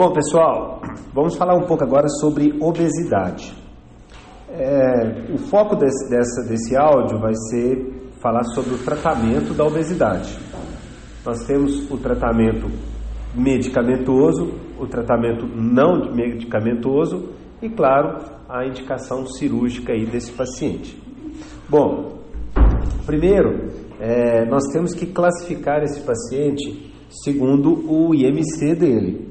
Bom, pessoal, vamos falar um pouco agora sobre obesidade. É, o foco desse, dessa, desse áudio vai ser falar sobre o tratamento da obesidade. Nós temos o tratamento medicamentoso, o tratamento não medicamentoso e, claro, a indicação cirúrgica aí desse paciente. Bom, primeiro, é, nós temos que classificar esse paciente segundo o IMC dele.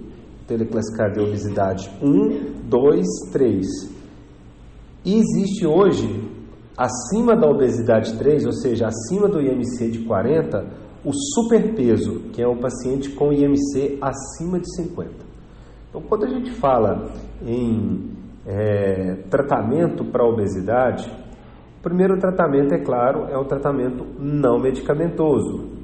Ele classificado de obesidade 1, 2, 3. E existe hoje, acima da obesidade 3, ou seja, acima do IMC de 40, o superpeso, que é o paciente com IMC acima de 50. Então, quando a gente fala em é, tratamento para obesidade, o primeiro tratamento, é claro, é o tratamento não medicamentoso,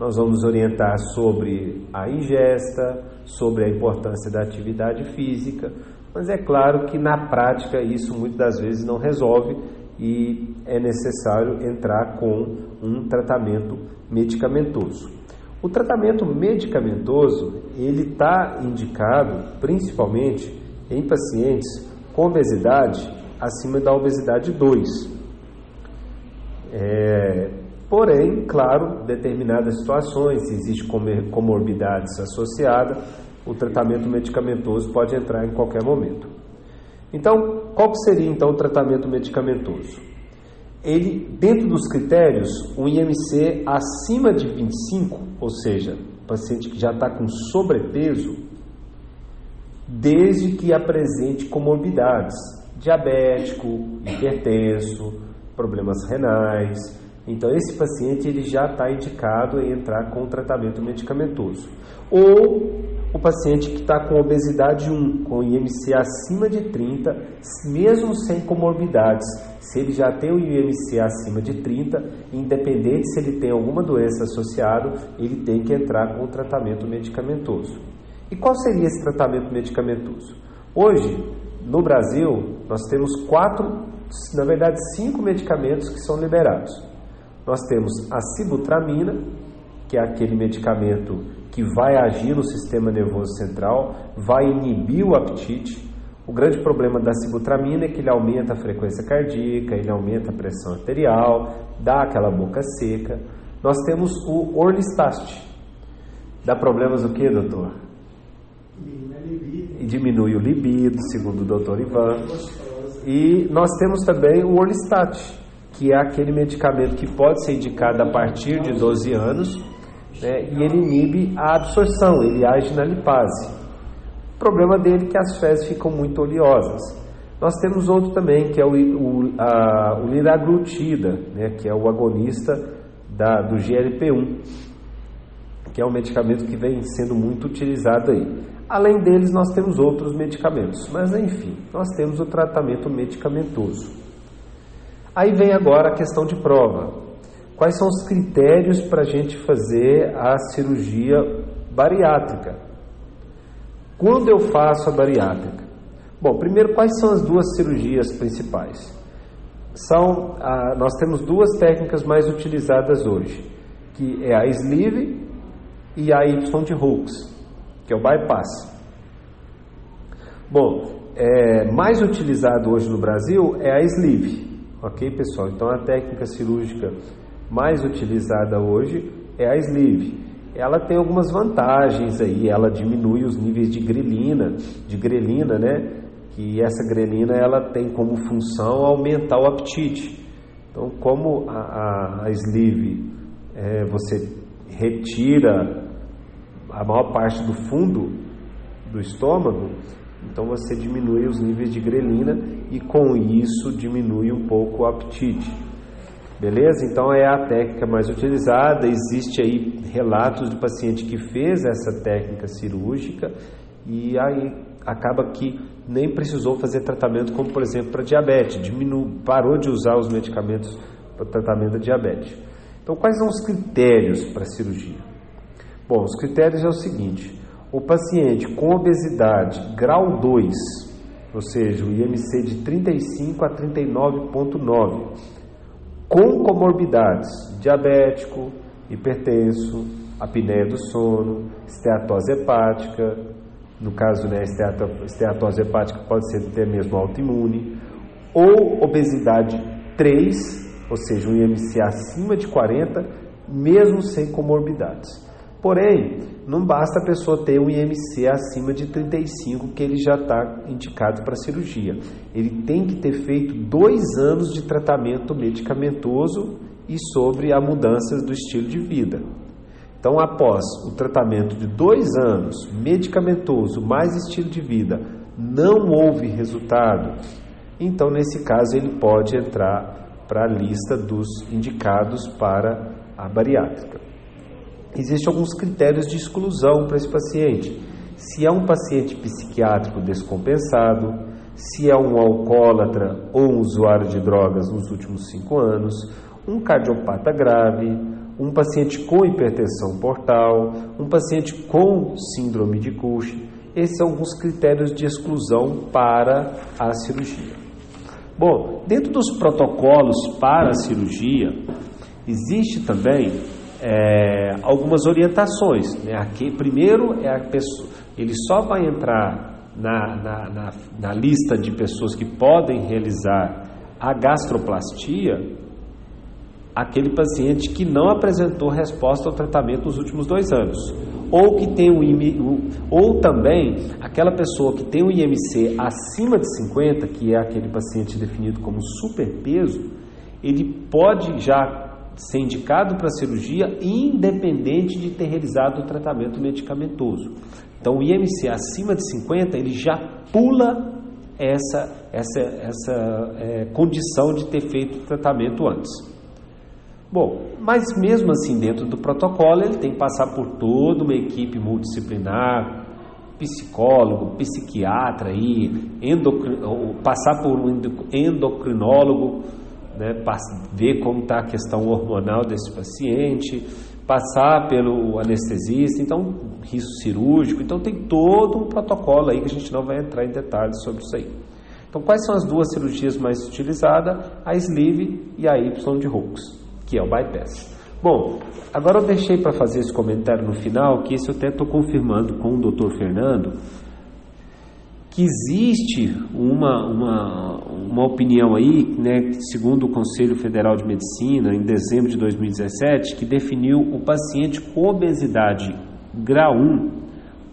nós vamos orientar sobre a ingesta, sobre a importância da atividade física, mas é claro que na prática isso muitas das vezes não resolve e é necessário entrar com um tratamento medicamentoso. O tratamento medicamentoso ele está indicado principalmente em pacientes com obesidade acima da obesidade 2. É, Porém, claro, determinadas situações, se existe comorbidades associadas, o tratamento medicamentoso pode entrar em qualquer momento. Então, qual seria então o tratamento medicamentoso? Ele, dentro dos critérios, o IMC acima de 25, ou seja, paciente que já está com sobrepeso, desde que apresente comorbidades, diabético, hipertenso, problemas renais, então, esse paciente ele já está indicado a entrar com tratamento medicamentoso. Ou o paciente que está com obesidade 1, com IMC acima de 30, mesmo sem comorbidades, se ele já tem o IMC acima de 30, independente se ele tem alguma doença associada, ele tem que entrar com tratamento medicamentoso. E qual seria esse tratamento medicamentoso? Hoje, no Brasil, nós temos quatro, na verdade, cinco medicamentos que são liberados. Nós temos a sibutramina, que é aquele medicamento que vai agir no sistema nervoso central, vai inibir o apetite. O grande problema da sibutramina é que ele aumenta a frequência cardíaca, ele aumenta a pressão arterial, dá aquela boca seca. Nós temos o orlistat. Dá problemas o que, doutor? E diminui o libido, segundo o doutor Ivan. E nós temos também o orlistat, que é aquele medicamento que pode ser indicado a partir de 12 anos, né, e ele inibe a absorção, ele age na lipase. O problema dele é que as fezes ficam muito oleosas. Nós temos outro também, que é o, o, a, o liraglutida, né, que é o agonista da, do GLP-1, que é um medicamento que vem sendo muito utilizado aí. Além deles, nós temos outros medicamentos, mas enfim, nós temos o tratamento medicamentoso. Aí vem agora a questão de prova. Quais são os critérios para a gente fazer a cirurgia bariátrica? Quando eu faço a bariátrica? Bom, primeiro, quais são as duas cirurgias principais? São, ah, nós temos duas técnicas mais utilizadas hoje, que é a sleeve e a Y de Hooks, que é o bypass. Bom, é, mais utilizado hoje no Brasil é a sleeve. Ok, pessoal? Então a técnica cirúrgica mais utilizada hoje é a sleeve. Ela tem algumas vantagens aí, ela diminui os níveis de grelina, de grelina, né? Que essa grelina ela tem como função aumentar o apetite. Então, como a, a, a sleeve é, você retira a maior parte do fundo do estômago, então você diminui os níveis de grelina e com isso diminui um pouco o apetite. Beleza? Então é a técnica mais utilizada. Existe aí relatos de paciente que fez essa técnica cirúrgica e aí acaba que nem precisou fazer tratamento, como por exemplo para diabetes, diminu parou de usar os medicamentos para tratamento da diabetes. Então, quais são os critérios para a cirurgia? Bom, os critérios é o seguinte: o paciente com obesidade grau 2, ou seja, o IMC de 35 a 39,9, com comorbidades, diabético, hipertenso, apneia do sono, esteatose hepática, no caso, né, esteatose hepática pode ser até mesmo autoimune, ou obesidade 3, ou seja, um IMC acima de 40, mesmo sem comorbidades. Porém, não basta a pessoa ter um IMC acima de 35 que ele já está indicado para cirurgia. Ele tem que ter feito dois anos de tratamento medicamentoso e sobre a mudanças do estilo de vida. Então, após o tratamento de dois anos, medicamentoso mais estilo de vida, não houve resultado, então nesse caso ele pode entrar para a lista dos indicados para a bariátrica. Existem alguns critérios de exclusão para esse paciente. Se é um paciente psiquiátrico descompensado, se é um alcoólatra ou um usuário de drogas nos últimos cinco anos, um cardiopata grave, um paciente com hipertensão portal, um paciente com síndrome de Cushing. Esses são alguns critérios de exclusão para a cirurgia. Bom, dentro dos protocolos para a cirurgia, existe também é, algumas orientações. Né? Aqui, primeiro, é a pessoa, ele só vai entrar na, na, na, na lista de pessoas que podem realizar a gastroplastia aquele paciente que não apresentou resposta ao tratamento nos últimos dois anos, ou que tem um ou também aquela pessoa que tem um IMC acima de 50, que é aquele paciente definido como superpeso, ele pode já ser indicado para cirurgia independente de ter realizado o tratamento medicamentoso. Então, o IMC acima de 50 ele já pula essa essa essa é, condição de ter feito o tratamento antes. Bom, mas mesmo assim, dentro do protocolo, ele tem que passar por toda uma equipe multidisciplinar, psicólogo, psiquiatra, aí, passar por um endocrinólogo, né, ver como está a questão hormonal desse paciente, passar pelo anestesista, então risco cirúrgico, então tem todo um protocolo aí que a gente não vai entrar em detalhes sobre isso aí. Então, quais são as duas cirurgias mais utilizadas? A sleeve e a Y de Hooks que é o bypass. Bom, agora eu deixei para fazer esse comentário no final, que isso eu até estou confirmando com o Dr. Fernando, que existe uma, uma, uma opinião aí, né, segundo o Conselho Federal de Medicina, em dezembro de 2017, que definiu o paciente com obesidade grau 1,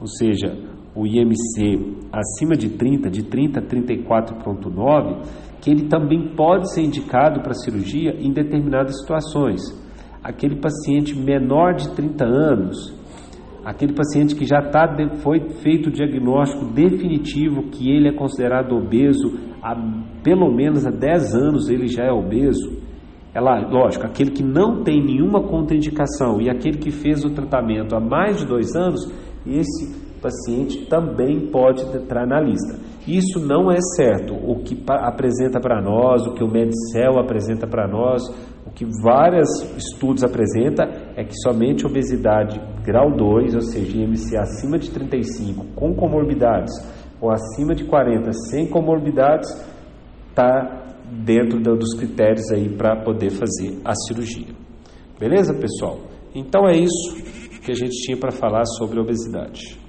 ou seja, o IMC acima de 30, de 30 a 34,9, que ele também pode ser indicado para cirurgia em determinadas situações. Aquele paciente menor de 30 anos, aquele paciente que já tá, foi feito o diagnóstico definitivo que ele é considerado obeso há pelo menos há 10 anos ele já é obeso. Ela, lógico, aquele que não tem nenhuma contraindicação e aquele que fez o tratamento há mais de dois anos, esse paciente também pode entrar na lista. Isso não é certo. O que apresenta para nós, o que o Medicel apresenta para nós, o que vários estudos apresenta é que somente obesidade grau 2, ou seja, IMC acima de 35 com comorbidades ou acima de 40 sem comorbidades, está dentro dos critérios aí para poder fazer a cirurgia. Beleza, pessoal? Então é isso que a gente tinha para falar sobre obesidade.